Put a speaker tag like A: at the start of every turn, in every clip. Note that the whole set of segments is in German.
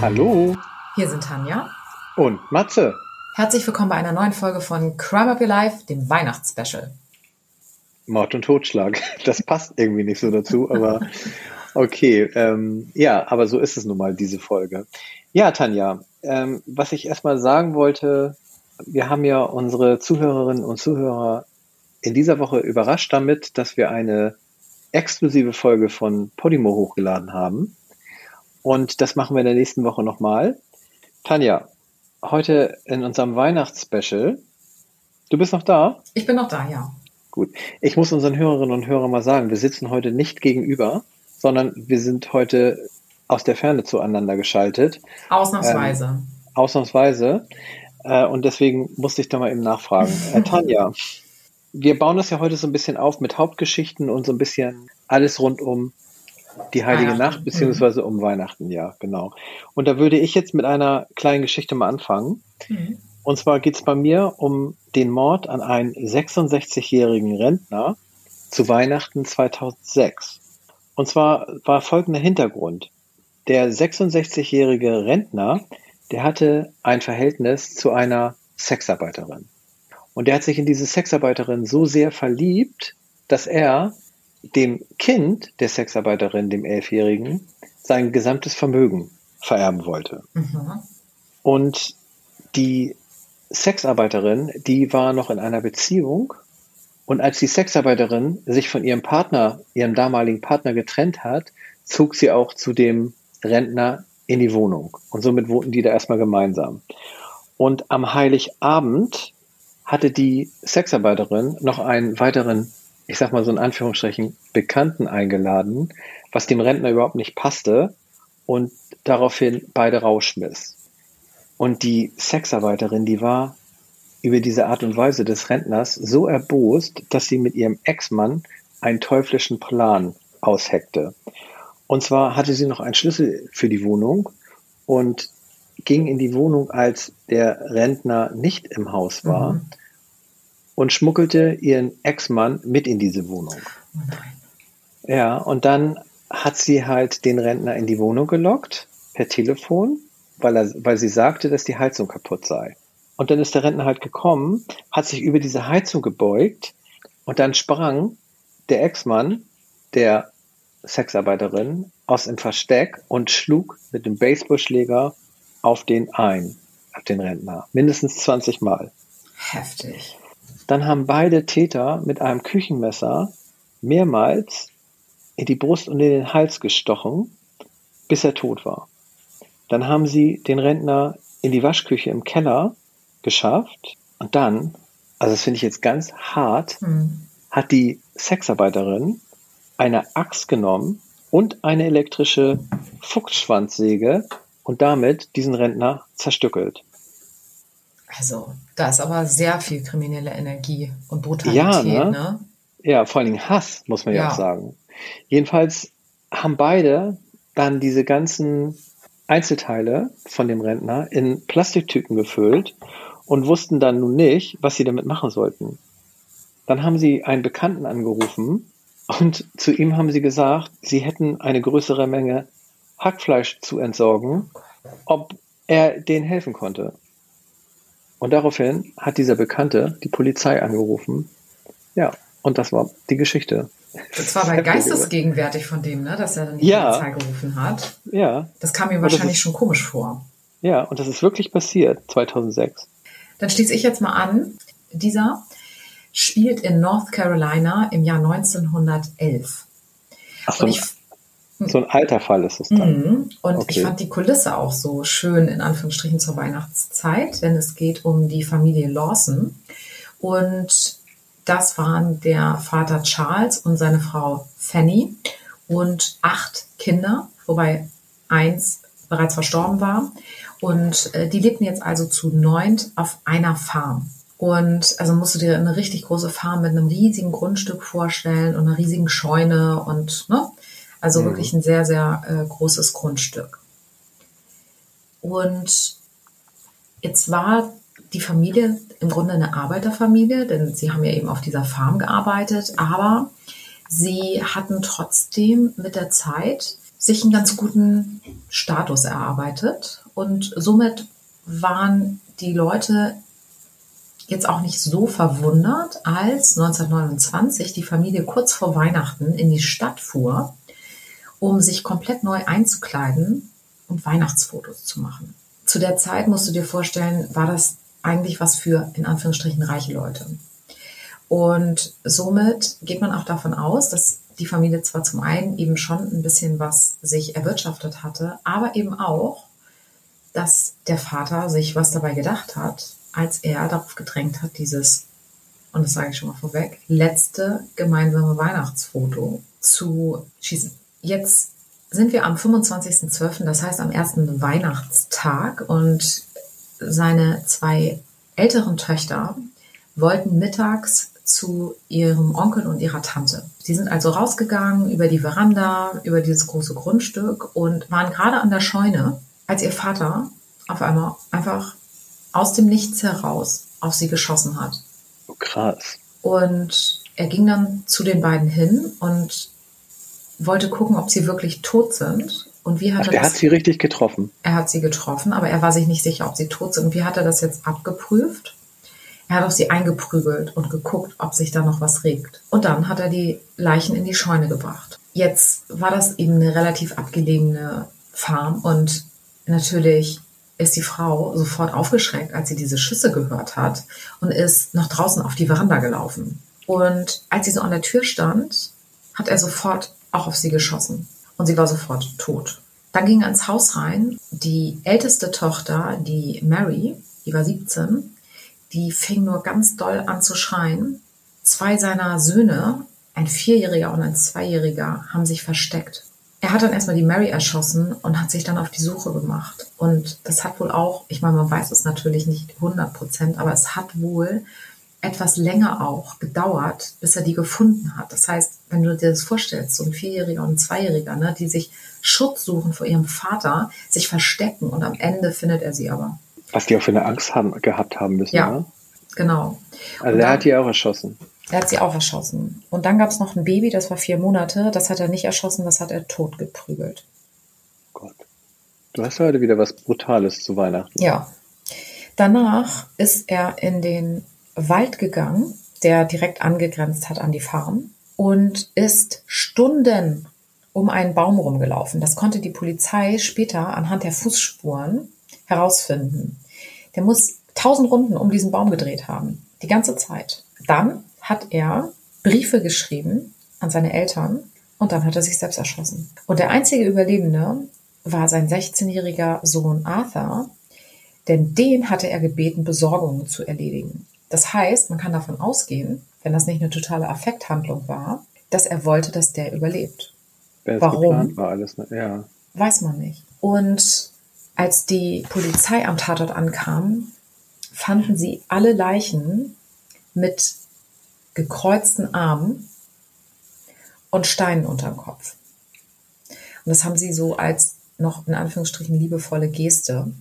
A: Hallo
B: Hier sind Tanja.
A: und Matze.
B: Herzlich willkommen bei einer neuen Folge von Crime Up Your Life, dem Weihnachtsspecial.
A: Mord und Totschlag. Das passt irgendwie nicht so dazu, aber okay. Ähm, ja, aber so ist es nun mal, diese Folge. Ja, Tanja, ähm, was ich erstmal sagen wollte, wir haben ja unsere Zuhörerinnen und Zuhörer in dieser Woche überrascht damit, dass wir eine exklusive Folge von Podimo hochgeladen haben. Und das machen wir in der nächsten Woche nochmal. Tanja, heute in unserem Weihnachtsspecial. Du bist noch da?
B: Ich bin noch da, ja.
A: Gut. Ich muss unseren Hörerinnen und Hörern mal sagen, wir sitzen heute nicht gegenüber, sondern wir sind heute aus der Ferne zueinander geschaltet.
B: Ausnahmsweise.
A: Ausnahmsweise. Äh, und deswegen musste ich da mal eben nachfragen. Äh, Tanja, wir bauen das ja heute so ein bisschen auf mit Hauptgeschichten und so ein bisschen alles rund um die Heilige. Nacht, beziehungsweise um Weihnachten, ja, genau. Und da würde ich jetzt mit einer kleinen Geschichte mal anfangen.
B: Mhm.
A: Und zwar geht es bei mir um den Mord an einen 66-jährigen Rentner zu Weihnachten 2006. Und zwar war folgender Hintergrund. Der 66-jährige Rentner, der hatte ein Verhältnis zu einer Sexarbeiterin. Und der hat sich in diese Sexarbeiterin so sehr verliebt, dass er dem Kind der Sexarbeiterin, dem Elfjährigen, sein gesamtes Vermögen vererben wollte.
B: Mhm.
A: Und die Sexarbeiterin, die war noch in einer Beziehung. Und als die Sexarbeiterin sich von ihrem Partner, ihrem damaligen Partner getrennt hat, zog sie auch zu dem Rentner in die Wohnung. Und somit wohnten die da erstmal gemeinsam. Und am Heiligabend hatte die Sexarbeiterin noch einen weiteren, ich sag mal so in Anführungsstrichen, Bekannten eingeladen, was dem Rentner überhaupt nicht passte und daraufhin beide rausschmiss. Und die Sexarbeiterin, die war über diese Art und Weise des Rentners so erbost, dass sie mit ihrem Ex-Mann einen teuflischen Plan ausheckte. Und zwar hatte sie noch einen Schlüssel für die Wohnung und ging in die Wohnung, als der Rentner nicht im Haus war
B: Mhm.
A: Und schmuggelte ihren Ex-Mann mit in diese Wohnung.
B: Oh nein.
A: Ja, und dann hat sie halt den Rentner in die Wohnung gelockt, per Telefon, weil, er, weil sie sagte, dass die Heizung kaputt sei. Und dann ist der Rentner halt gekommen, hat sich über diese Heizung gebeugt und dann sprang der Ex-Mann der Sexarbeiterin aus dem Versteck und schlug mit dem Baseballschläger auf den ein, auf den Rentner. Mindestens 20 Mal.
B: Heftig.
A: Dann haben beide Täter mit einem Küchenmesser mehrmals in die Brust und in den Hals gestochen, bis er tot war. Dann haben sie den Rentner in die Waschküche im Keller geschafft und dann, also das finde ich jetzt ganz hart,
B: Mhm.
A: hat die Sexarbeiterin eine Axt genommen und eine elektrische Fuchsschwanzsäge und damit diesen Rentner zerstückelt.
B: Also, da ist aber sehr viel kriminelle Energie und Brutalität,
A: Ja, ne?
B: ne?
A: Ja, vor allen Dingen Hass, muss man ja,
B: Ja.
A: auch sagen. Jedenfalls haben beide dann diese ganzen Einzelteile von dem Rentner in Plastiktüten gefüllt und wussten dann nun nicht, was sie damit machen sollten. Dann haben sie einen Bekannten angerufen und zu ihm haben sie gesagt, sie hätten eine größere Menge Hackfleisch zu entsorgen, ob er denen helfen konnte. Und daraufhin hat dieser Bekannte die Polizei angerufen. Ja, und das war die Geschichte.
B: Das war aber geistesgegenwärtig von dem, ne? Dass er dann die
A: Ja.
B: Polizei gerufen hat.
A: Ja,
B: Das kam ihm wahrscheinlich
A: ist-
B: schon komisch vor.
A: ja, und das ist wirklich passiert, 2006.
B: Dann schließe ich jetzt mal an. Dieser spielt in North Carolina im Jahr 1911.
A: Ach, so,
B: Und ich,
A: so ein alter Fall ist es dann.
B: Mhm. Und
A: Okay.
B: ich fand die Kulisse auch so schön, in Anführungsstrichen, zur Weihnachtszeit, denn es geht um die Familie Lawson. Und das waren der Vater Charles und seine Frau Fanny und acht Kinder, wobei eins bereits verstorben war. Und äh, die lebten jetzt also zu neunt auf einer Farm. Und also musst du dir eine richtig große Farm mit einem riesigen Grundstück vorstellen und einer riesigen Scheune und ne? Also
A: Mhm.
B: wirklich ein sehr, sehr äh, großes Grundstück. Und jetzt war die Familie im Grunde eine Arbeiterfamilie, denn sie haben ja eben auf dieser Farm gearbeitet, aber sie hatten trotzdem mit der Zeit sich einen ganz guten Status erarbeitet und somit waren die Leute jetzt auch nicht so verwundert, als 1929 die Familie kurz vor Weihnachten in die Stadt fuhr, um sich komplett neu einzukleiden und Weihnachtsfotos zu machen. Zu der Zeit musst du dir vorstellen, war das eigentlich was für in Anführungsstrichen reiche Leute. Und somit geht man auch davon aus, dass die Familie zwar zum einen eben schon ein bisschen was sich erwirtschaftet hatte, aber eben auch, dass der Vater sich was dabei gedacht hat, als er darauf gedrängt hat, dieses, und das sage ich schon mal vorweg, letzte gemeinsame Weihnachtsfoto zu schießen. Jetzt sind wir am 25.12., das heißt am ersten Weihnachtstag und seine zwei älteren Töchter wollten mittags zu ihrem Onkel und ihrer Tante. Sie sind also rausgegangen über die Veranda, über dieses große Grundstück und waren gerade an der Scheune, als ihr Vater auf einmal einfach aus dem Nichts heraus auf sie geschossen hat.
A: Oh, krass.
B: Und er ging dann zu den beiden hin und wollte gucken, ob sie wirklich tot sind. Und wie hat
A: Ach,
B: er
A: er hat sie richtig getroffen.
B: Er hat sie getroffen, aber er war sich nicht sicher, ob sie tot sind. Und wie hat er das jetzt abgeprüft? Er hat auf sie eingeprügelt und geguckt, ob sich da noch was regt. Und dann hat er die Leichen in die Scheune gebracht. Jetzt war das eben eine relativ abgelegene Farm und natürlich ist die Frau sofort aufgeschreckt, als sie diese Schüsse gehört hat und ist nach draußen auf die Veranda gelaufen. Und als sie so an der Tür stand, hat er sofort auch auf sie geschossen und sie war sofort tot. Dann ging er ins Haus rein. Die älteste Tochter, die Mary, die war 17, die fing nur ganz doll an zu schreien. Zwei seiner Söhne, ein Vierjähriger und ein Zweijähriger, haben sich versteckt. Er hat dann erstmal die Mary erschossen und hat sich dann auf die Suche gemacht. Und das hat wohl auch, ich meine, man weiß es natürlich nicht 100 Prozent, aber es hat wohl etwas länger auch gedauert, bis er die gefunden hat. Das heißt, wenn du dir das vorstellst, so ein Vierjähriger und ein Zweijähriger, ne, die sich Schutz suchen vor ihrem Vater, sich verstecken und am Ende findet er sie aber.
A: Was die auch für eine Angst haben, gehabt haben müssen,
B: Ja,
A: ne?
B: genau.
A: Also
B: Und
A: er
B: dann-
A: hat die auch erschossen.
B: Er hat sie auch erschossen. Und dann gab es noch ein Baby, das war vier Monate. Das hat er nicht erschossen, das hat er totgeprügelt.
A: Gott. Du hast heute wieder was Brutales zu Weihnachten.
B: Ja. Danach ist er in den Wald gegangen, der direkt angegrenzt hat an die Farm und ist Stunden um einen Baum rumgelaufen. Das konnte die Polizei später anhand der Fußspuren herausfinden. Der muss tausend Runden um diesen Baum gedreht haben. Die ganze Zeit. Dann hat er Briefe geschrieben an seine Eltern und dann hat er sich selbst erschossen. Und der einzige Überlebende war sein 16-jähriger Sohn Arthur, denn den hatte er gebeten, Besorgungen zu erledigen. Das heißt, man kann davon ausgehen, wenn das nicht eine totale Affekthandlung war, dass er wollte, dass der überlebt. Warum?
A: war alles. Ne? Ja.
B: Weiß man nicht. Und als die Polizei am Tatort ankam, fanden sie alle Leichen mit gekreuzten Armen und Steinen unterm Kopf. Und das haben sie so als noch in Anführungsstrichen liebevolle Geste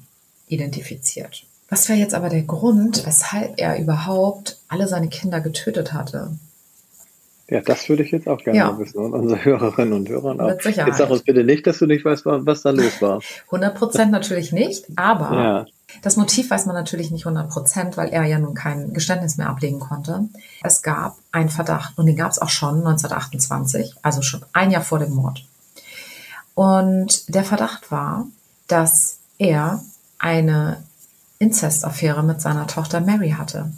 B: identifiziert. Was war jetzt aber der Grund, weshalb er überhaupt alle seine Kinder getötet hatte?
A: ja, das würde ich jetzt auch gerne
B: Ja.
A: wissen. Und unsere Hörerinnen und Hörer auch. Jetzt sag uns bitte nicht, dass du nicht weißt, wa- was da los war.
B: 100 Prozent natürlich nicht, aber
A: Ja.
B: Das Motiv weiß man natürlich nicht 100 Prozent, weil er ja nun kein Geständnis mehr ablegen konnte. Es gab einen Verdacht und den gab es auch schon 1928, also schon ein Jahr vor dem Mord. Und der Verdacht war, dass er eine Inzestaffäre mit seiner Tochter Mary hatte.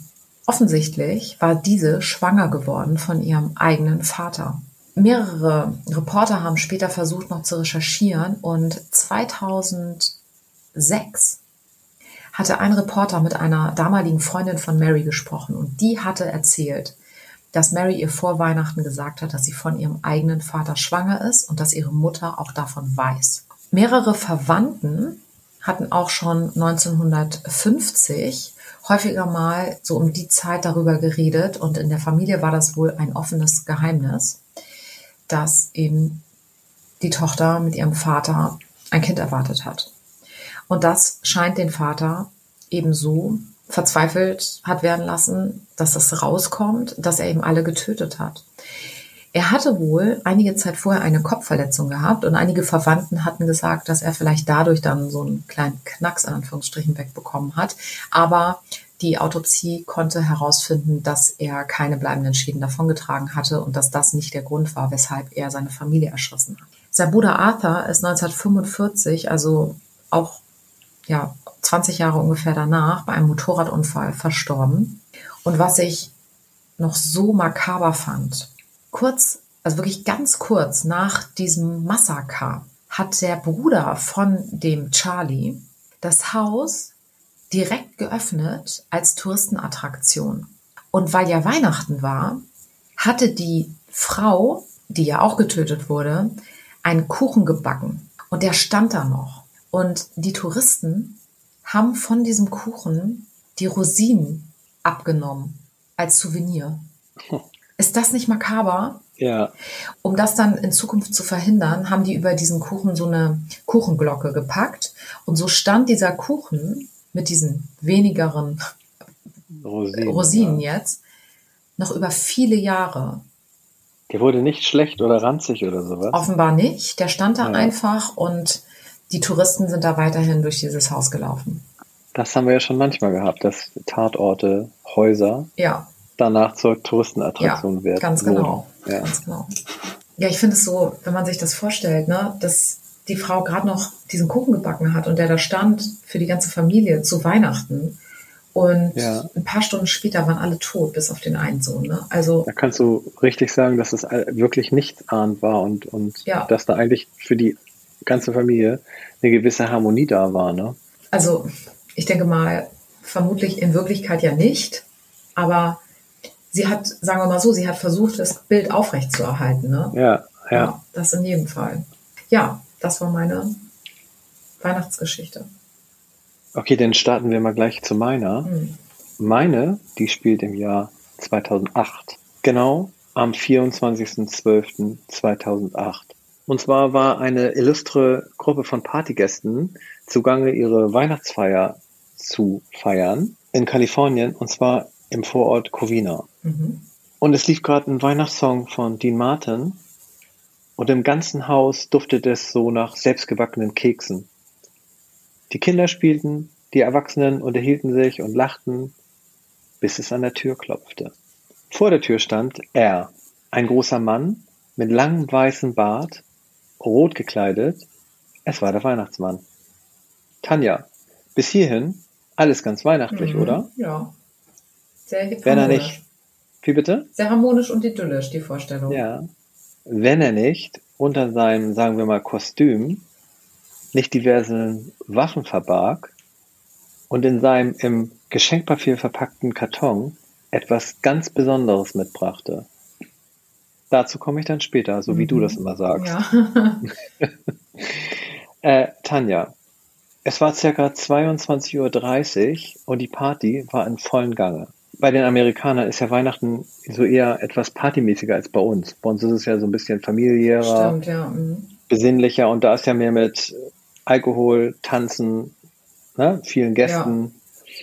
B: Offensichtlich war diese schwanger geworden von ihrem eigenen Vater. Mehrere Reporter haben später versucht noch zu recherchieren und 2006 hatte ein Reporter mit einer damaligen Freundin von Mary gesprochen und die hatte erzählt, dass Mary ihr vor Weihnachten gesagt hat, dass sie von ihrem eigenen Vater schwanger ist und dass ihre Mutter auch davon weiß. Mehrere Verwandten hatten auch schon 1950 häufiger mal so um die Zeit darüber geredet und in der Familie war das wohl ein offenes Geheimnis, dass eben die Tochter mit ihrem Vater ein Kind erwartet hat. Und das scheint den Vater ebenso verzweifelt hat werden lassen, dass das rauskommt, dass er eben alle getötet hat. Er hatte wohl einige Zeit vorher eine Kopfverletzung gehabt und einige Verwandten hatten gesagt, dass er vielleicht dadurch dann so einen kleinen Knacks in Anführungsstrichen wegbekommen hat. Aber die Autopsie konnte herausfinden, dass er keine bleibenden Schäden davongetragen hatte und dass das nicht der Grund war, weshalb er seine Familie erschossen hat. Sein Bruder Arthur ist 1945, also auch ja, 20 Jahre ungefähr danach, bei einem Motorradunfall verstorben. Und was ich noch so makaber fand, kurz, also wirklich ganz kurz nach diesem Massaker, hat der Bruder von dem Charlie das Haus direkt geöffnet als Touristenattraktion. Und weil ja Weihnachten war, hatte die Frau, die ja auch getötet wurde, einen Kuchen gebacken. Und der stand da noch. Und die Touristen haben von diesem Kuchen die Rosinen abgenommen als Souvenir. Ist das nicht makaber?
A: Ja.
B: Um das dann in Zukunft zu verhindern, haben die über diesen Kuchen so eine Kuchenglocke gepackt. Und so stand dieser Kuchen mit diesen wenigeren Rosinen, Rosinen ja. jetzt noch über viele Jahre.
A: Der wurde nicht schlecht oder ranzig oder sowas?
B: Offenbar nicht. Der stand da ja. einfach und die Touristen sind da weiterhin durch dieses Haus gelaufen.
A: Das haben wir ja schon manchmal gehabt, dass Tatorte, Häuser
B: ja.
A: Danach zur Touristenattraktion
B: ja,
A: werden.
B: Ganz genau. Ja. ganz genau. Ja, ich finde es so, wenn man sich das vorstellt, ne, dass die Frau gerade noch diesen Kuchen gebacken hat und der da stand für die ganze Familie zu Weihnachten. Und ja. ein paar Stunden später waren alle tot, bis auf den einen Sohn. Ne? Also,
A: da kannst du richtig sagen, dass es wirklich nichtsahnend war und, und ja. dass da eigentlich für die ganze Familie eine gewisse Harmonie da war. Ne?
B: Also ich denke mal, vermutlich in Wirklichkeit ja nicht, aber sie hat, sagen wir mal so, sie hat versucht, das Bild aufrechtzuerhalten. Ne?
A: Ja, ja, ja.
B: Das in jedem Fall. Ja, das war meine Weihnachtsgeschichte.
A: Okay, dann starten wir mal gleich zu meiner. Hm. Meine, die spielt im Jahr 2008. Genau am 24.12.2008. Und zwar war eine illustre Gruppe von Partygästen zugange, ihre Weihnachtsfeier zu feiern in Kalifornien und zwar im Vorort Covina. Mhm. Und es lief gerade ein Weihnachtssong von Dean Martin und im ganzen Haus duftete es so nach selbstgebackenen Keksen. Die Kinder spielten, die Erwachsenen unterhielten sich und lachten, bis es an der Tür klopfte. Vor der Tür stand er, ein großer Mann mit langem weißem Bart rot gekleidet. Es war der Weihnachtsmann. Tanja, bis hierhin alles ganz weihnachtlich, mhm, oder?
B: Ja. Sehr harmonisch.
A: Wenn er nicht. Wie bitte?
B: Sehr harmonisch und idyllisch, die Vorstellung.
A: Ja. Wenn er nicht unter seinem, sagen wir mal, Kostüm nicht diverse Waffen verbarg und in seinem im Geschenkpapier verpackten Karton etwas ganz Besonderes mitbrachte. Dazu komme ich dann später, so wie mhm. du das immer sagst. Ja. äh, Tanja, es war circa 22.30 Uhr und die Party war in vollen Gange. Bei den Amerikanern ist ja Weihnachten so eher etwas partymäßiger als bei uns. Bei uns ist es ja so ein bisschen familiärer,
B: Stimmt, ja. mhm.
A: besinnlicher und da ist ja mehr mit Alkohol, Tanzen, ne, vielen Gästen.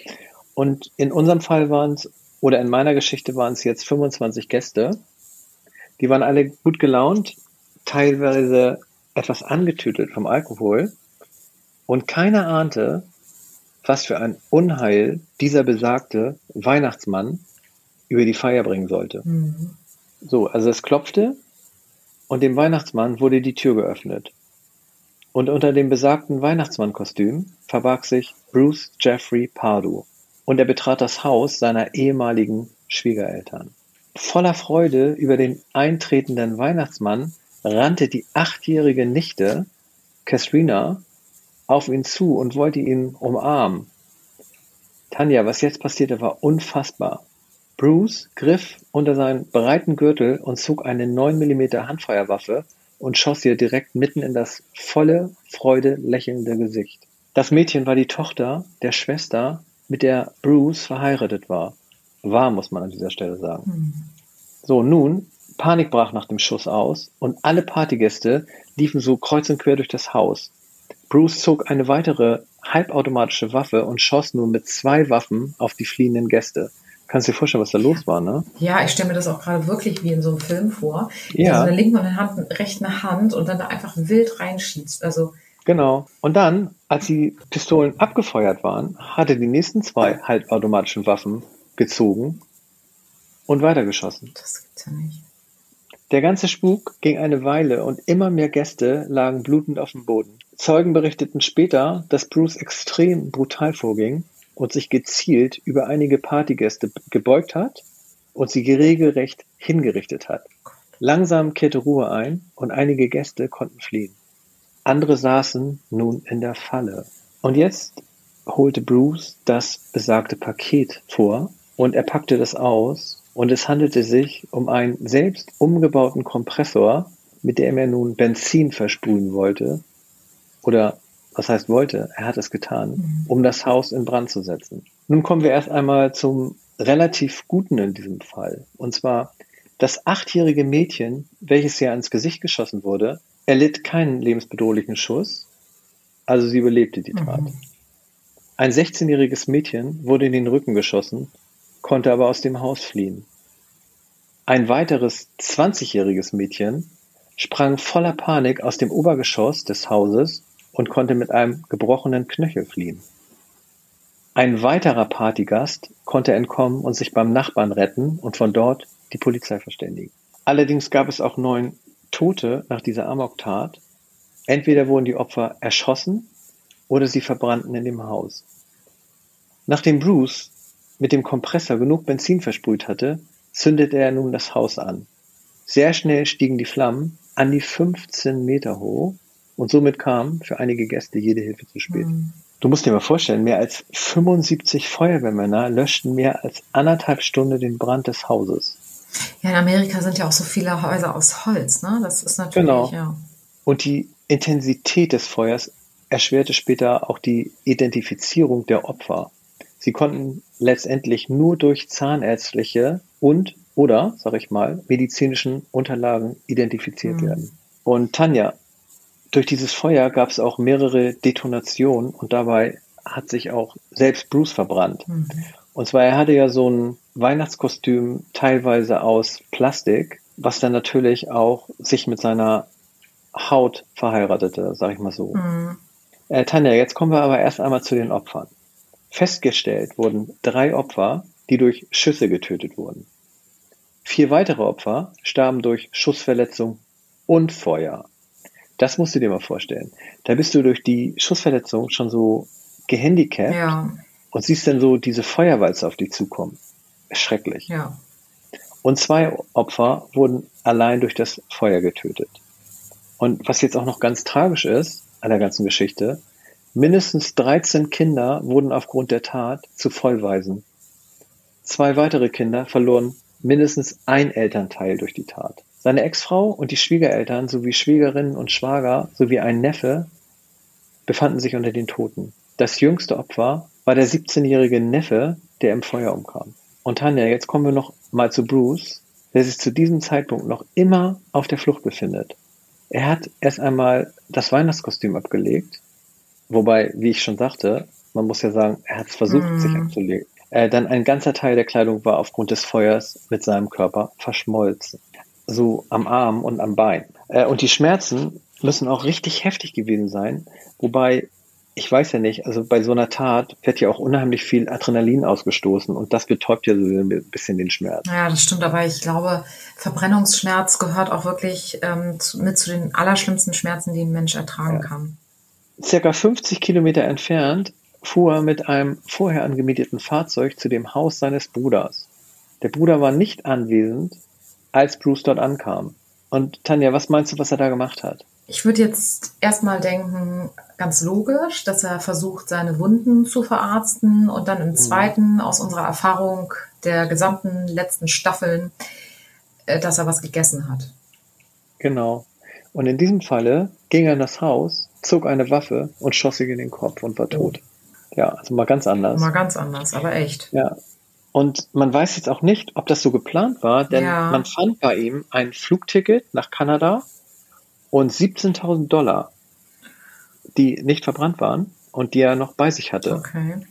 A: Ja. Und in unserem Fall waren es, oder in meiner Geschichte waren es jetzt 25 Gäste die waren alle gut gelaunt, teilweise etwas angetütelt vom Alkohol. Und keiner ahnte, was für ein Unheil dieser besagte Weihnachtsmann über die Feier bringen sollte. Mhm. So, also es klopfte und dem Weihnachtsmann wurde die Tür geöffnet. Und unter dem besagten Weihnachtsmannkostüm verbarg sich Bruce Jeffrey Pardo und er betrat das Haus seiner ehemaligen Schwiegereltern. Voller Freude über den eintretenden Weihnachtsmann rannte die achtjährige Nichte, Katrina, auf ihn zu und wollte ihn umarmen. Tanja, was jetzt passierte, war unfassbar. Bruce griff unter seinen breiten Gürtel und zog eine 9 mm Handfeuerwaffe und schoss ihr direkt mitten in das volle Freude lächelnde Gesicht. Das Mädchen war die Tochter der Schwester, mit der Bruce verheiratet war war, muss man an dieser Stelle sagen. Mhm. So, nun, Panik brach nach dem Schuss aus und alle Partygäste liefen so kreuz und quer durch das Haus. Bruce zog eine weitere halbautomatische Waffe und schoss nun mit zwei Waffen auf die fliehenden Gäste. Kannst du dir vorstellen, was da los war, ne?
B: Ja, ich stelle mir das auch gerade wirklich wie in so einem Film vor.
A: Ja.
B: Also eine linken und eine Hand, rechten Hand und dann da einfach wild reinschießt. Also
A: Genau. Und dann, als die Pistolen abgefeuert waren, hat er die nächsten zwei halbautomatischen Waffen gezogen und weitergeschossen.
B: das gibt's ja nicht.
A: Der ganze Spuk ging eine Weile und immer mehr Gäste lagen blutend auf dem Boden. Zeugen berichteten später, dass Bruce extrem brutal vorging und sich gezielt über einige Partygäste gebeugt hat und sie regelrecht hingerichtet hat. Langsam kehrte Ruhe ein und einige Gäste konnten fliehen. Andere saßen nun in der Falle. Und jetzt holte Bruce das besagte Paket vor und er packte das aus und es handelte sich um einen selbst umgebauten Kompressor, mit dem er nun Benzin versprühen wollte. Oder was heißt wollte? Er hat es getan, um das Haus in Brand zu setzen. Nun kommen wir erst einmal zum relativ Guten in diesem Fall. Und zwar das achtjährige Mädchen, welches ja ins Gesicht geschossen wurde, erlitt keinen lebensbedrohlichen Schuss, also sie überlebte die Tat.
B: Mhm.
A: Ein 16-jähriges Mädchen wurde in den Rücken geschossen, konnte aber aus dem Haus fliehen. Ein weiteres 20-jähriges Mädchen sprang voller Panik aus dem Obergeschoss des Hauses und konnte mit einem gebrochenen Knöchel fliehen. Ein weiterer Partygast konnte entkommen und sich beim Nachbarn retten und von dort die Polizei verständigen. Allerdings gab es auch neun Tote nach dieser Amoktat. Entweder wurden die Opfer erschossen oder sie verbrannten in dem Haus. Nachdem Bruce mit dem Kompressor genug Benzin versprüht hatte, zündete er nun das Haus an. Sehr schnell stiegen die Flammen an die 15 Meter hoch und somit kam für einige Gäste jede Hilfe zu spät.
B: Mhm.
A: Du musst dir mal vorstellen, mehr als 75 Feuerwehrmänner löschten mehr als anderthalb Stunden den Brand des Hauses.
B: Ja, in Amerika sind ja auch so viele Häuser aus Holz, ne? Das ist natürlich,
A: Genau.
B: ja.
A: Und die Intensität des Feuers erschwerte später auch die Identifizierung der Opfer. Sie konnten letztendlich nur durch zahnärztliche und oder, sag ich mal, medizinischen Unterlagen identifiziert
B: Mhm.
A: werden. Und Tanja, durch dieses Feuer gab es auch mehrere Detonationen und dabei hat sich auch selbst Bruce verbrannt.
B: Mhm.
A: Und zwar, er hatte ja so ein Weihnachtskostüm teilweise aus Plastik, was dann natürlich auch sich mit seiner Haut verheiratete, sag ich mal so.
B: Mhm.
A: Äh, Tanja, jetzt kommen wir aber erst einmal zu den Opfern. Festgestellt wurden drei Opfer, die durch Schüsse getötet wurden. Vier weitere Opfer starben durch Schussverletzung und Feuer. Das musst du dir mal vorstellen. Da bist du durch die Schussverletzung schon so gehandicapt
B: Ja,
A: und siehst dann so diese Feuerwalze auf dich zukommen. Schrecklich.
B: ja.
A: Und zwei Opfer wurden allein durch das Feuer getötet. Und was jetzt auch noch ganz tragisch ist an der ganzen Geschichte, mindestens 13 Kinder wurden aufgrund der Tat zu Vollwaisen. Zwei weitere Kinder verloren mindestens ein Elternteil durch die Tat. Seine Ex-Frau und die Schwiegereltern sowie Schwiegerinnen und Schwager sowie ein Neffe befanden sich unter den Toten. Das jüngste Opfer war der 17-jährige Neffe, der im Feuer umkam. Und Tanja, jetzt kommen wir noch mal zu Bruce, der sich zu diesem Zeitpunkt noch immer auf der Flucht befindet. Er hat erst einmal das Weihnachtskostüm abgelegt, wobei, wie ich schon sagte, man muss ja sagen, er hat es versucht,
B: Mhm.
A: sich abzulegen. Äh, dann ein ganzer Teil der Kleidung war aufgrund des Feuers mit seinem Körper verschmolzen. So am Arm und am Bein. Äh, und die Schmerzen müssen auch richtig heftig gewesen sein, wobei ich weiß ja nicht, also bei so einer Tat wird ja auch unheimlich viel Adrenalin ausgestoßen und das betäubt ja so ein bisschen den Schmerz.
B: Ja, das stimmt, aber ich glaube, Verbrennungsschmerz gehört auch wirklich ähm, zu, mit zu den allerschlimmsten Schmerzen, die ein Mensch ertragen
A: Ja.
B: kann.
A: Circa 50 Kilometer entfernt fuhr er mit einem vorher angemieteten Fahrzeug zu dem Haus seines Bruders. Der Bruder war nicht anwesend, als Bruce dort ankam. Und Tanja, was meinst du, was er da gemacht hat?
B: Ich würde jetzt erstmal denken, ganz logisch, dass er versucht, seine Wunden zu verarzten und dann im zweiten, aus unserer Erfahrung der gesamten letzten Staffeln, äh, dass er was gegessen hat.
A: Genau. Und in diesem Falle ging er in das Haus, zog eine Waffe und schoss sich in den Kopf und war tot. Ja, also mal ganz anders.
B: Mal ganz anders, aber echt.
A: Ja. Und man weiß jetzt auch nicht, ob das so geplant war, denn
B: Ja.
A: man fand bei ihm ein Flugticket nach Kanada und 17.000 Dollar, die nicht verbrannt waren und die er noch bei sich hatte.
B: Okay.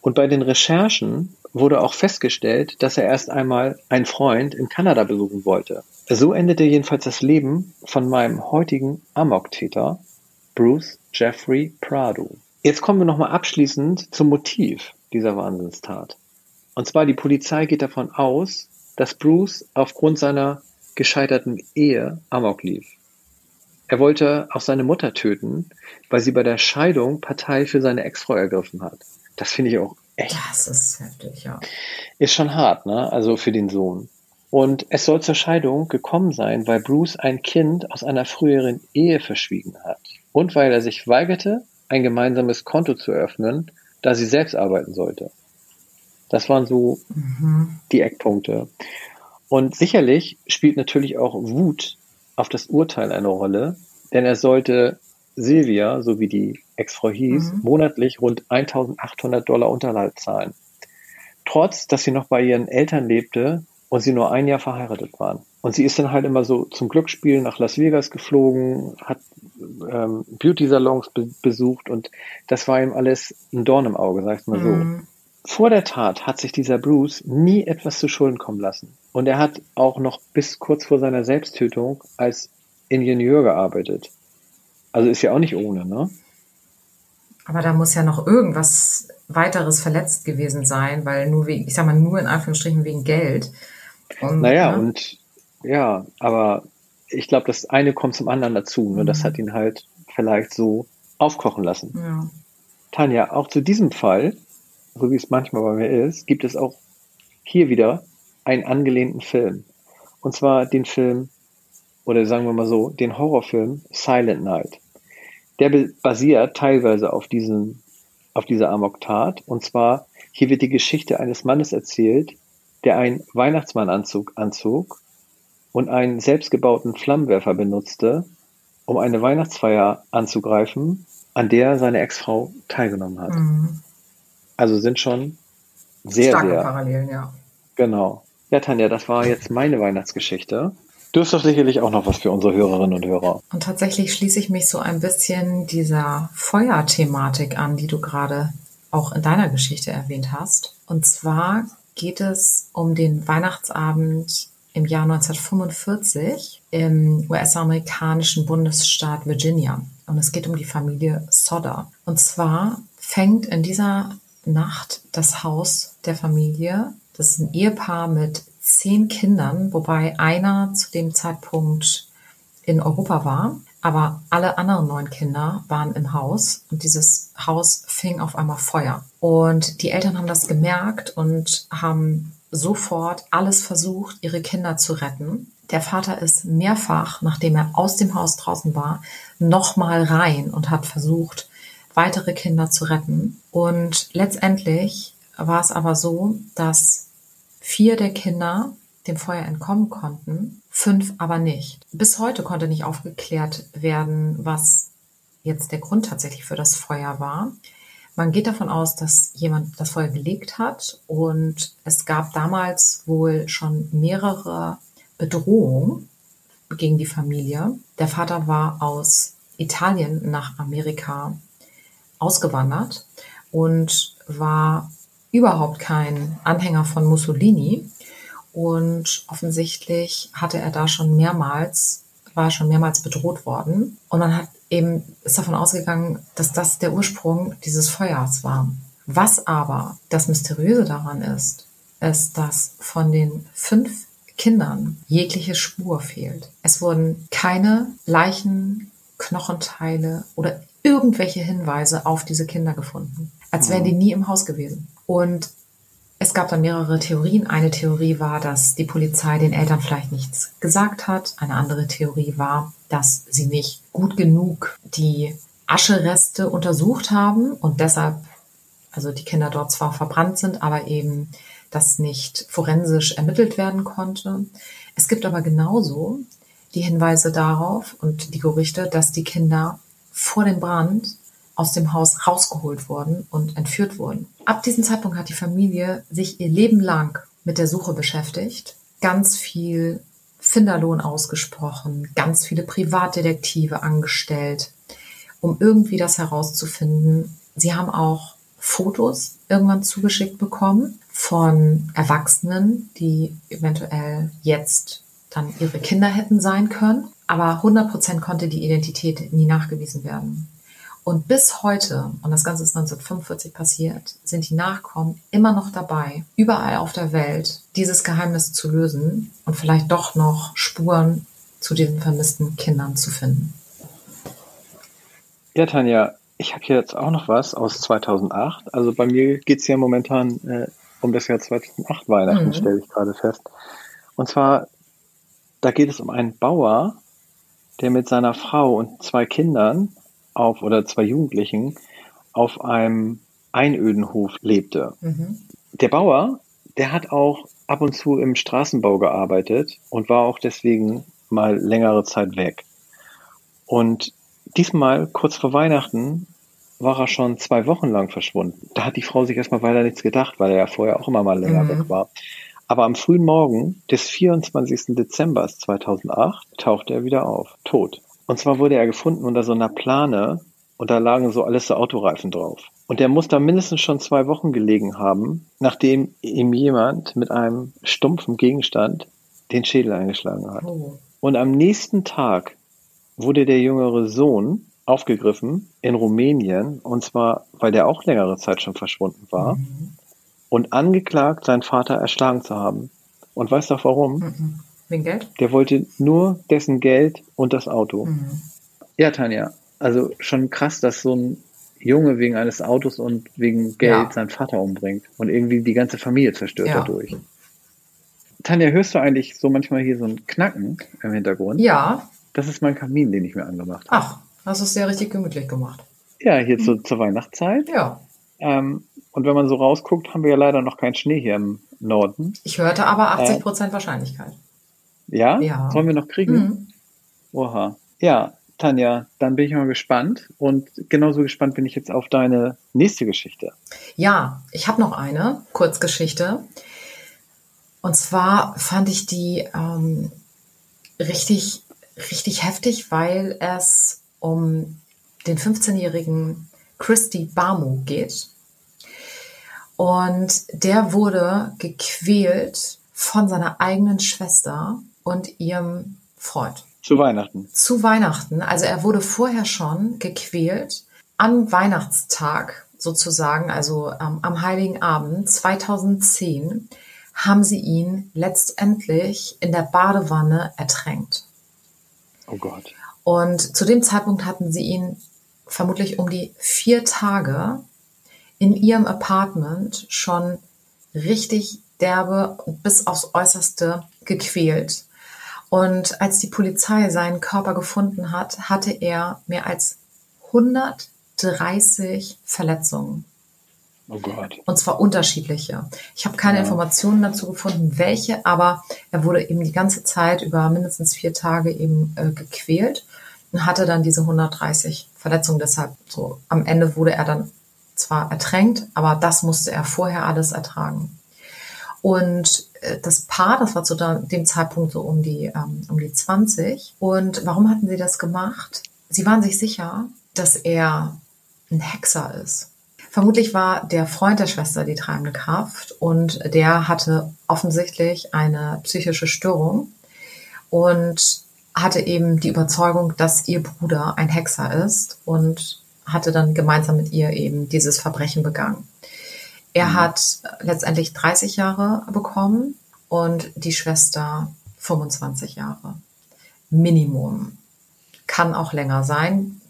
A: Und bei den Recherchen wurde auch festgestellt, dass er erst einmal einen Freund in Kanada besuchen wollte. So endete jedenfalls das Leben von meinem heutigen Amok-Täter, Bruce Jeffrey Prado. Jetzt kommen wir nochmal abschließend zum Motiv dieser Wahnsinnstat. Und zwar die Polizei geht davon aus, dass Bruce aufgrund seiner gescheiterten Ehe Amok lief. Er wollte auch seine Mutter töten, weil sie bei der Scheidung Partei für seine Ex-Frau ergriffen hat. Das finde ich auch echt.
B: Das ist heftig, ja.
A: Ist schon hart, ne? Also für den Sohn. Und es soll zur Scheidung gekommen sein, weil Bruce ein Kind aus einer früheren Ehe verschwiegen hat. Und weil er sich weigerte, ein gemeinsames Konto zu eröffnen, da sie selbst arbeiten sollte. Das waren so mhm. die Eckpunkte. Und sicherlich spielt natürlich auch Wut auf das Urteil eine Rolle, denn er sollte Silvia, so wie die Ex-Frau hieß, mhm. monatlich rund 1800 Dollar Unterhalt zahlen. Trotz, dass sie noch bei ihren Eltern lebte und sie nur ein Jahr verheiratet waren. Und sie ist dann halt immer so zum Glücksspiel nach Las Vegas geflogen, hat ähm, Beauty-Salons be besucht und das war ihm alles ein Dorn im Auge, sag ich mal so. Mhm. Vor der Tat hat sich dieser Bruce nie etwas zu Schulden kommen lassen. Und er hat auch noch bis kurz vor seiner Selbsttötung als Ingenieur gearbeitet. Also ist ja auch nicht ohne, ne?
B: Aber da muss ja noch irgendwas weiteres verletzt gewesen sein, weil nur wegen, ich sag mal, nur in Anführungsstrichen wegen Geld.
A: Und, naja, ne? und ja, aber ich glaube, das eine kommt zum anderen dazu. Ne? Mhm. Das hat ihn halt vielleicht so aufkochen lassen. Ja. Tanja, auch zu diesem Fall so wie es manchmal bei mir ist, gibt es auch hier wieder einen angelehnten Film. Und zwar den Film, oder sagen wir mal so, den Horrorfilm Silent Night. Der basiert teilweise auf diesem, auf dieser Amok-Tat. Und zwar, hier wird die Geschichte eines Mannes erzählt, der einen Weihnachtsmannanzug anzog und einen selbstgebauten Flammenwerfer benutzte, um eine Weihnachtsfeier anzugreifen, an der seine Ex-Frau teilgenommen hat. Mhm. Also sind schon sehr, Starke sehr.
B: Parallelen, ja.
A: Genau. Ja, Tanja, das war jetzt meine Weihnachtsgeschichte. Du hast doch sicherlich auch noch was für unsere Hörerinnen und Hörer.
B: Und tatsächlich schließe ich mich so ein bisschen dieser Feuerthematik an, die du gerade auch in deiner Geschichte erwähnt hast. Und zwar geht es um den Weihnachtsabend im Jahr 1945 im US-amerikanischen Bundesstaat Virginia. Und es geht um die Familie Sodder. Und zwar fängt in dieser Nacht das Haus der Familie. Das ist ein Ehepaar mit zehn Kindern, wobei einer zu dem Zeitpunkt in Europa war. Aber alle anderen neun Kinder waren im Haus und dieses Haus fing auf einmal Feuer. Und die Eltern haben das gemerkt und haben sofort alles versucht, ihre Kinder zu retten. Der Vater ist mehrfach, nachdem er aus dem Haus draußen war, nochmal rein und hat versucht, weitere Kinder zu retten. Und letztendlich war es aber so, dass vier der Kinder dem Feuer entkommen konnten, fünf aber nicht. Bis heute konnte nicht aufgeklärt werden, was jetzt der Grund tatsächlich für das Feuer war. Man geht davon aus, dass jemand das Feuer gelegt hat und es gab damals wohl schon mehrere Bedrohungen gegen die Familie. Der Vater war aus Italien nach Amerika ausgewandert und war überhaupt kein Anhänger von Mussolini. Und offensichtlich hatte er da schon mehrmals, war schon mehrmals bedroht worden. Und man hat eben, ist davon ausgegangen, dass das der Ursprung dieses Feuers war. Was aber das Mysteriöse daran ist, ist, dass von den fünf Kindern jegliche Spur fehlt. Es wurden keine Leichen, Knochenteile oder irgendwelche Hinweise auf diese Kinder gefunden, als wären die nie im Haus gewesen. Und es gab dann mehrere Theorien. Eine Theorie war, dass die Polizei den Eltern vielleicht nichts gesagt hat. Eine andere Theorie war, dass sie nicht gut genug die Aschereste untersucht haben und deshalb, also die Kinder dort zwar verbrannt sind, aber eben das nicht forensisch ermittelt werden konnte. Es gibt aber genauso die Hinweise darauf und die Gerüchte, dass die Kinder vor dem Brand aus dem Haus rausgeholt worden und entführt wurden. Ab diesem Zeitpunkt hat die Familie sich ihr Leben lang mit der Suche beschäftigt, ganz viel Finderlohn ausgesprochen, ganz viele Privatdetektive angestellt, um irgendwie das herauszufinden. Sie haben auch Fotos irgendwann zugeschickt bekommen von Erwachsenen, die eventuell jetzt dann ihre Kinder hätten sein können. Aber 100% konnte die Identität nie nachgewiesen werden. Und bis heute, und das Ganze ist 1945 passiert, sind die Nachkommen immer noch dabei, überall auf der Welt dieses Geheimnis zu lösen und vielleicht doch noch Spuren zu diesen vermissten Kindern zu finden.
A: Ja, Tanja, ich habe hier jetzt auch noch was aus 2008. Also bei mir geht es ja momentan äh, um das Jahr 2008 Weihnachten, mhm. stelle ich gerade fest. Und zwar, da geht es um einen Bauer, der mit seiner Frau und zwei Kindern auf oder zwei Jugendlichen auf einem Einödenhof lebte. Mhm. Der Bauer, der hat auch ab und zu im Straßenbau gearbeitet und war auch deswegen mal längere Zeit weg. Und diesmal, kurz vor Weihnachten, war er schon zwei Wochen lang verschwunden. Da hat die Frau sich erstmal weiter nichts gedacht, weil er ja vorher auch immer mal länger mhm. weg war. Aber am frühen Morgen des 24. Dezember 2008 tauchte er wieder auf, tot. Und zwar wurde er gefunden unter so einer Plane und da lagen so alles so Autoreifen drauf. Und der muss da mindestens schon zwei Wochen gelegen haben, nachdem ihm jemand mit einem stumpfen Gegenstand den Schädel eingeschlagen hat. Oh. Und am nächsten Tag wurde der jüngere Sohn aufgegriffen in Rumänien, und zwar, weil der auch längere Zeit schon verschwunden war, mhm. Und angeklagt, seinen Vater erschlagen zu haben. Und weißt du auch warum? Mhm.
B: Wegen Geld?
A: Der wollte nur dessen Geld und das Auto. Mhm. Ja, Tanja, also schon krass, dass so ein Junge wegen eines Autos und wegen Geld ja. seinen Vater umbringt und irgendwie die ganze Familie zerstört ja. dadurch. Tanja, hörst du eigentlich so manchmal hier so ein Knacken im Hintergrund?
B: Ja.
A: Das ist mein Kamin, den ich mir angemacht habe.
B: Ach, hast du es sehr richtig gemütlich gemacht.
A: Ja, hier hm. zu, zur Weihnachtszeit.
B: Ja.
A: Ähm, und wenn man so rausguckt, haben wir ja leider noch keinen Schnee hier im Norden.
B: Ich hörte aber 80 Prozent äh, Wahrscheinlichkeit.
A: Ja? Ja. Sollen wir noch kriegen? Mhm. Oha. Ja, Tanja, dann bin ich mal gespannt und genauso gespannt bin ich jetzt auf deine nächste Geschichte.
B: Ja, ich habe noch eine Kurzgeschichte. Und zwar fand ich die ähm, richtig, richtig heftig, weil es um den 15-jährigen Christy Barmo geht. Und der wurde gequält von seiner eigenen Schwester und ihrem Freund.
A: Zu Weihnachten.
B: Zu Weihnachten. Also er wurde vorher schon gequält. Am Weihnachtstag sozusagen, also ähm, am Heiligen Abend 2010, haben sie ihn letztendlich in der Badewanne ertränkt.
A: Oh Gott.
B: Und zu dem Zeitpunkt hatten sie ihn vermutlich um die vier Tage in ihrem Apartment schon richtig derbe bis aufs Äußerste gequält. Und als die Polizei seinen Körper gefunden hat, hatte er mehr als 130 Verletzungen.
A: Oh Gott.
B: Und zwar unterschiedliche. Ich habe keine ja. Informationen dazu gefunden, welche, aber er wurde eben die ganze Zeit über mindestens vier Tage eben äh, gequält und hatte dann diese 130 Verletzungen. Deshalb so am Ende wurde er dann zwar ertränkt, aber das musste er vorher alles ertragen. Und äh, das Paar, das war zu dem Zeitpunkt so um die, ähm, um die 20. Und warum hatten sie das gemacht? Sie waren sich sicher, dass er ein Hexer ist. Vermutlich war der Freund der Schwester die treibende Kraft und der hatte offensichtlich eine psychische Störung und hatte eben die Überzeugung, dass ihr Bruder ein Hexer ist und hatte dann gemeinsam mit ihr eben dieses Verbrechen begangen. Er mhm. hat letztendlich 30 Jahre bekommen und die Schwester 25 Jahre. Minimum. Kann auch länger sein.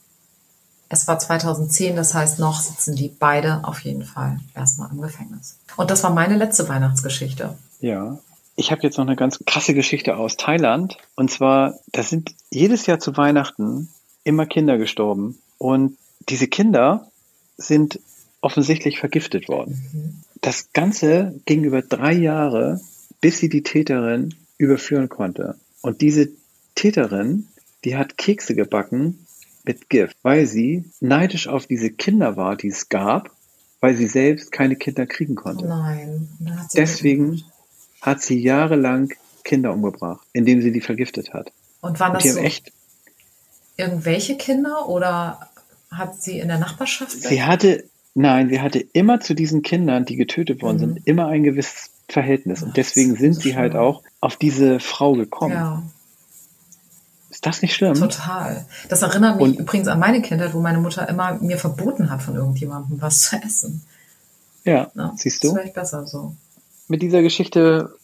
B: Es war 2010, das heißt, noch sitzen die beide auf jeden Fall erstmal im Gefängnis. Und das war meine letzte Weihnachtsgeschichte.
A: Ja. Ich habe jetzt noch eine ganz krasse Geschichte aus Thailand. Und zwar, da sind jedes Jahr zu Weihnachten immer Kinder gestorben. Und diese Kinder sind offensichtlich vergiftet worden. Mhm. Das Ganze ging über drei Jahre, bis sie die Täterin überführen konnte. Und diese Täterin, die hat Kekse gebacken mit Gift, weil sie neidisch auf diese Kinder war, die es gab, weil sie selbst keine Kinder kriegen konnte.
B: Nein.
A: Hat Deswegen hat sie jahrelang Kinder umgebracht, indem sie die vergiftet hat.
B: Und waren das Und so echt irgendwelche Kinder oder hat sie in der Nachbarschaft?
A: Sie hatte Nein, sie hatte immer zu diesen Kindern, die getötet worden sind,
B: Mhm.
A: immer ein gewisses Verhältnis. Und deswegen sind
B: ist
A: sie halt
B: schlimm.
A: auch auf diese Frau gekommen.
B: Ja,
A: Ist das nicht schlimm?
B: total. Das erinnert mich
A: Und-
B: übrigens an meine Kindheit, wo meine Mutter immer mir verboten hat, von irgendjemandem was zu essen.
A: Ja,
B: Ja,
A: siehst
B: Das
A: du?
B: wäre echt besser so.
A: Mit dieser Geschichte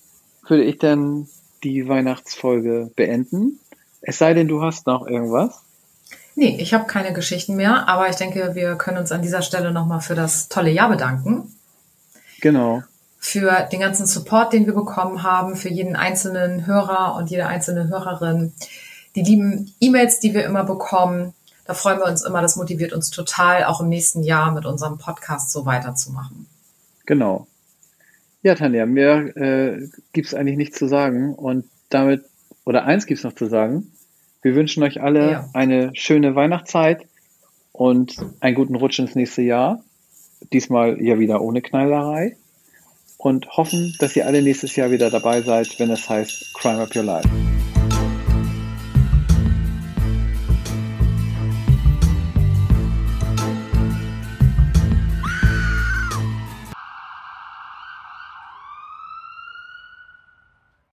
A: würde ich dann die Weihnachtsfolge beenden. Es sei denn, du hast noch irgendwas.
B: Nee, ich habe keine Geschichten mehr, aber ich denke, wir können uns an dieser Stelle nochmal für das tolle Jahr bedanken.
A: Genau.
B: Für den ganzen Support, den wir bekommen haben, für jeden einzelnen Hörer und jede einzelne Hörerin. Die lieben E-Mails, die wir immer bekommen. Da freuen wir uns immer. Das motiviert uns total, auch im nächsten Jahr mit unserem Podcast so weiterzumachen.
A: Genau. Ja, Tanja, mehr äh, gibt es eigentlich nichts zu sagen. Und damit, oder eins gibt es noch zu sagen. Wir wünschen euch alle
B: Ja.
A: eine schöne Weihnachtszeit und einen guten Rutsch ins nächste Jahr. Diesmal ja wieder ohne Knallerei. Und hoffen, dass ihr alle nächstes Jahr wieder dabei seid, wenn es heißt Crime Up Your Life.